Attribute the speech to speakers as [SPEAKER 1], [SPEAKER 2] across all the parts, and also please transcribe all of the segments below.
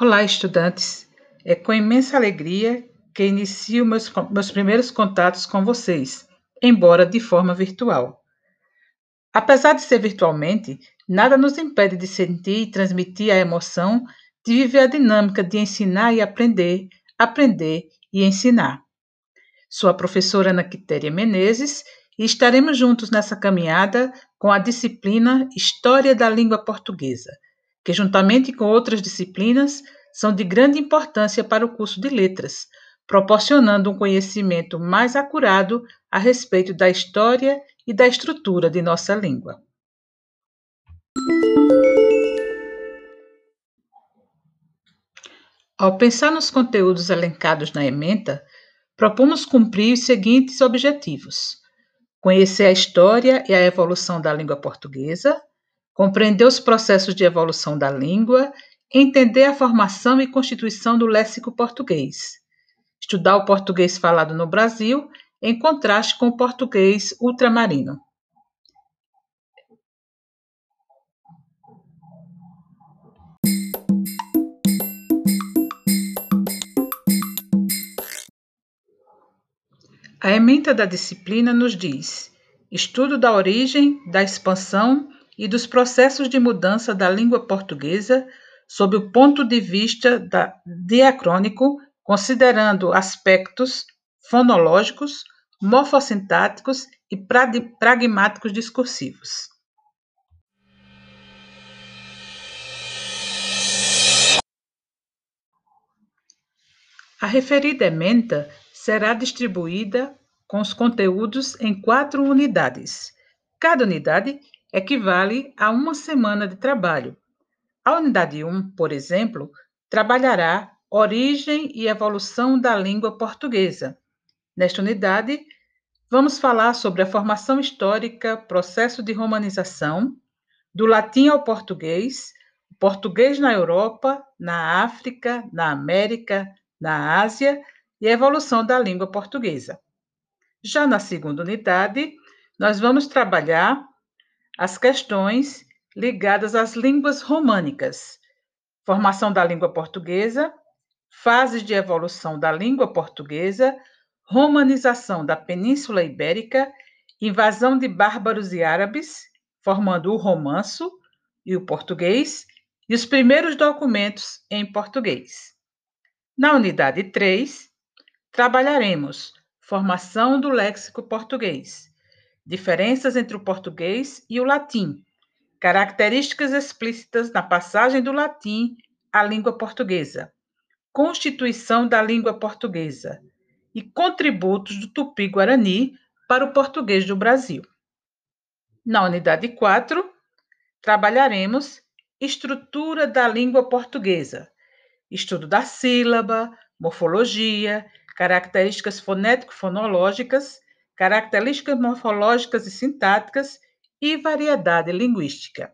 [SPEAKER 1] Olá, estudantes! É com imensa alegria que inicio meus, meus primeiros contatos com vocês, embora de forma virtual. Apesar de ser virtualmente, nada nos impede de sentir e transmitir a emoção de viver a dinâmica de ensinar e aprender, aprender e ensinar. Sou a professora Ana Quitéria Menezes e estaremos juntos nessa caminhada com a disciplina História da Língua Portuguesa, que, juntamente com outras disciplinas, são de grande importância para o curso de letras, proporcionando um conhecimento mais acurado a respeito da história e da estrutura de nossa língua. Ao pensar nos conteúdos elencados na ementa, propomos cumprir os seguintes objetivos: conhecer a história e a evolução da língua portuguesa, compreender os processos de evolução da língua, entender a formação e constituição do léxico português, estudar o português falado no Brasil em contraste com o português ultramarino. A ementa da disciplina nos diz: estudo da origem, da expansão e dos processos de mudança da língua portuguesa sob o ponto de vista da, diacrônico, considerando aspectos fonológicos, morfossintáticos e pragmáticos discursivos. A referida ementa será distribuída com os conteúdos em quatro unidades. Cada unidade equivale a uma semana de trabalho. A unidade 1, por exemplo, trabalhará origem e evolução da língua portuguesa. Nesta unidade, vamos falar sobre a formação histórica, processo de romanização, do latim ao português, português na Europa, na África, na América, na Ásia e a evolução da língua portuguesa. Já na segunda unidade, nós vamos trabalhar as questões ligadas às línguas românicas, formação da língua portuguesa, fases de evolução da língua portuguesa, romanização da Península Ibérica, invasão de bárbaros e árabes, formando o romanço e o português, e os primeiros documentos em português. Na unidade 3, Trabalharemos formação do léxico português, diferenças entre o português e o latim, características explícitas na passagem do latim à língua portuguesa, constituição da língua portuguesa e contributos do tupi-guarani para o português do Brasil. Na unidade 4, trabalharemos estrutura da língua portuguesa, estudo da sílaba, morfologia, características fonético-fonológicas, características morfológicas e sintáticas e variedade linguística.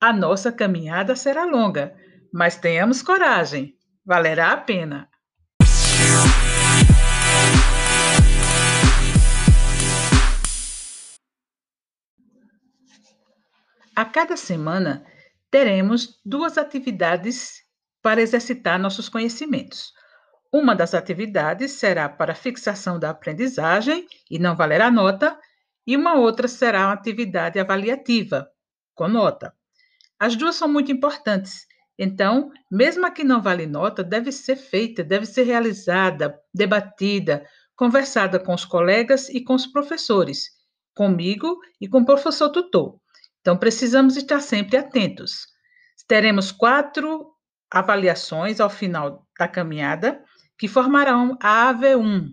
[SPEAKER 1] A nossa caminhada será longa, mas tenhamos coragem, valerá a pena. A cada semana teremos duas atividades para exercitar nossos conhecimentos. Uma das atividades será para fixação da aprendizagem e não valerá nota, e uma outra será uma atividade avaliativa, com nota. As duas são muito importantes, então, mesmo a que não vale nota, deve ser feita, deve ser realizada, debatida, conversada com os colegas e com os professores, comigo e com o professor tutor. Então, precisamos estar sempre atentos. Teremos quatro avaliações ao final da caminhada que formarão a AV1.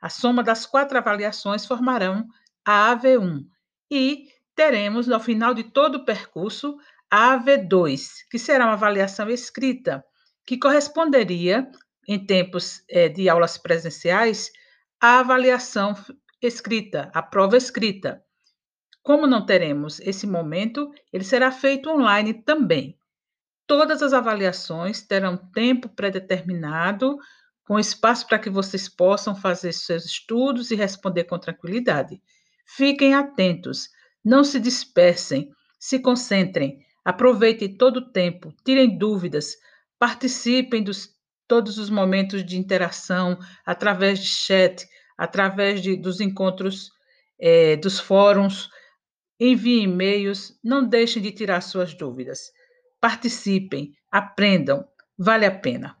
[SPEAKER 1] A soma das quatro avaliações formarão a AV1. E teremos, no final de todo o percurso, a AV2, que será uma avaliação escrita, que corresponderia, em tempos é, de aulas presenciais, à avaliação escrita, à prova escrita. Como não teremos esse momento, ele será feito online também. Todas as avaliações terão tempo predeterminado com espaço para que vocês possam fazer seus estudos e responder com tranquilidade. Fiquem atentos, não se dispersem, se concentrem, aproveitem todo o tempo, tirem dúvidas, Participem dos todos os momentos de interação através de chat, através de, dos encontros, é, dos fóruns. Enviem e-mails, não deixem de tirar suas dúvidas. Participem, aprendam, vale a pena.